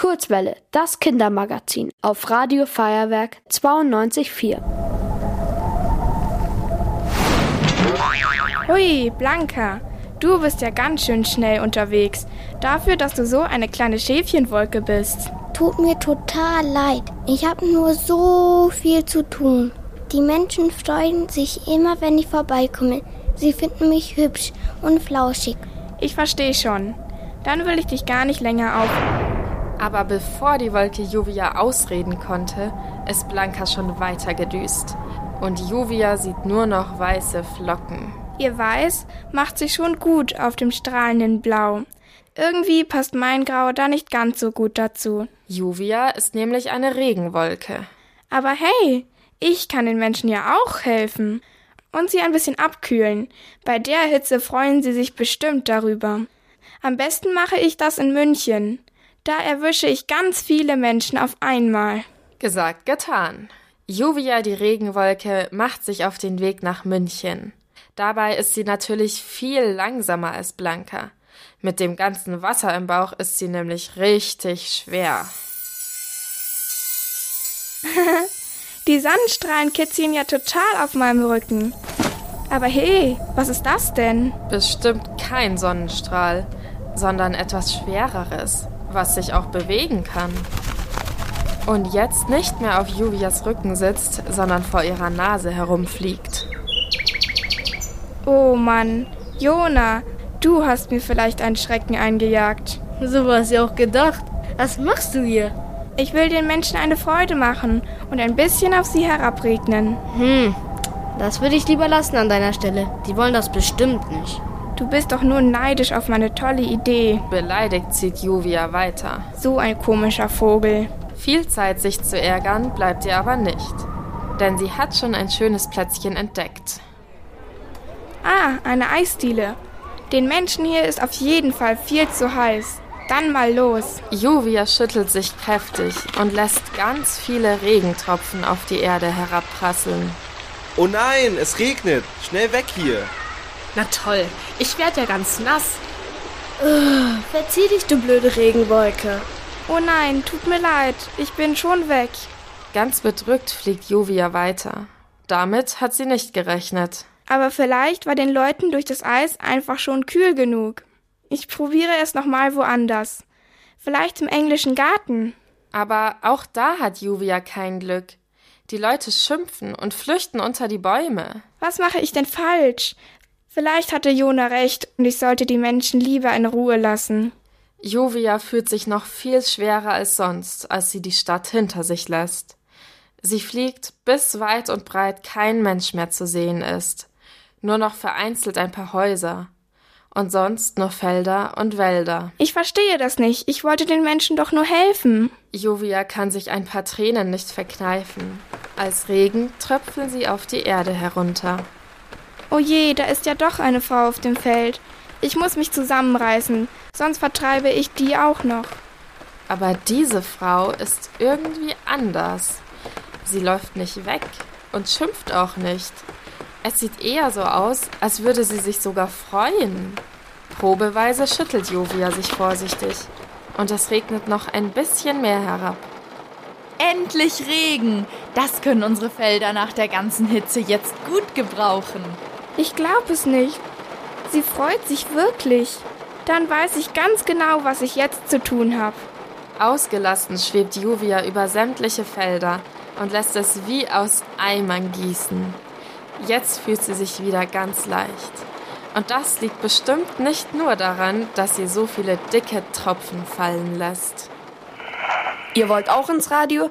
Kurzwelle, das Kindermagazin auf Radio Feuerwerk 92.4. Hui, Blanca, du bist ja ganz schön schnell unterwegs. Dafür, dass du so eine kleine Schäfchenwolke bist. Tut mir total leid. Ich habe nur so viel zu tun. Die Menschen freuen sich immer, wenn ich vorbeikomme. Sie finden mich hübsch und flauschig. Ich verstehe schon. Dann will ich dich gar nicht länger auf. Aber bevor die Wolke Juvia ausreden konnte, ist Blanca schon weiter gedüst. Und Juvia sieht nur noch weiße Flocken. Ihr Weiß macht sich schon gut auf dem strahlenden Blau. Irgendwie passt mein Grau da nicht ganz so gut dazu. Juvia ist nämlich eine Regenwolke. Aber hey, ich kann den Menschen ja auch helfen. Und sie ein bisschen abkühlen. Bei der Hitze freuen sie sich bestimmt darüber. Am besten mache ich das in München. Da erwische ich ganz viele Menschen auf einmal. Gesagt, getan. Juvia, die Regenwolke, macht sich auf den Weg nach München. Dabei ist sie natürlich viel langsamer als Blanca. Mit dem ganzen Wasser im Bauch ist sie nämlich richtig schwer. die Sonnenstrahlen kitzeln ja total auf meinem Rücken. Aber hey, was ist das denn? Bestimmt kein Sonnenstrahl, sondern etwas Schwereres was sich auch bewegen kann. Und jetzt nicht mehr auf Juvias Rücken sitzt, sondern vor ihrer Nase herumfliegt. Oh Mann, Jona, du hast mir vielleicht einen Schrecken eingejagt. So war es ja auch gedacht. Was machst du hier? Ich will den Menschen eine Freude machen und ein bisschen auf sie herabregnen. Hm, das würde ich lieber lassen an deiner Stelle. Die wollen das bestimmt nicht. Du bist doch nur neidisch auf meine tolle Idee. Beleidigt zieht Juvia weiter. So ein komischer Vogel. Viel Zeit, sich zu ärgern, bleibt ihr aber nicht. Denn sie hat schon ein schönes Plätzchen entdeckt. Ah, eine Eisdiele. Den Menschen hier ist auf jeden Fall viel zu heiß. Dann mal los. Juvia schüttelt sich kräftig und lässt ganz viele Regentropfen auf die Erde herabprasseln. Oh nein, es regnet. Schnell weg hier. Na toll, ich werde ja ganz nass. Uh, verzieh dich, du blöde Regenwolke. Oh nein, tut mir leid, ich bin schon weg. Ganz bedrückt fliegt Juvia weiter. Damit hat sie nicht gerechnet. Aber vielleicht war den Leuten durch das Eis einfach schon kühl genug. Ich probiere es nochmal woanders. Vielleicht im englischen Garten. Aber auch da hat Juvia kein Glück. Die Leute schimpfen und flüchten unter die Bäume. Was mache ich denn falsch? Vielleicht hatte Jona recht und ich sollte die Menschen lieber in Ruhe lassen. Jovia fühlt sich noch viel schwerer als sonst, als sie die Stadt hinter sich lässt. Sie fliegt, bis weit und breit kein Mensch mehr zu sehen ist. Nur noch vereinzelt ein paar Häuser. Und sonst nur Felder und Wälder. Ich verstehe das nicht. Ich wollte den Menschen doch nur helfen. Jovia kann sich ein paar Tränen nicht verkneifen. Als Regen tröpfeln sie auf die Erde herunter. Oh je, da ist ja doch eine Frau auf dem Feld. Ich muss mich zusammenreißen, sonst vertreibe ich die auch noch. Aber diese Frau ist irgendwie anders. Sie läuft nicht weg und schimpft auch nicht. Es sieht eher so aus, als würde sie sich sogar freuen. Probeweise schüttelt Jovia sich vorsichtig. Und es regnet noch ein bisschen mehr herab. Endlich Regen! Das können unsere Felder nach der ganzen Hitze jetzt gut gebrauchen. Ich glaube es nicht. Sie freut sich wirklich. Dann weiß ich ganz genau, was ich jetzt zu tun habe. Ausgelassen schwebt Juvia über sämtliche Felder und lässt es wie aus Eimern gießen. Jetzt fühlt sie sich wieder ganz leicht. Und das liegt bestimmt nicht nur daran, dass sie so viele dicke Tropfen fallen lässt. Ihr wollt auch ins Radio?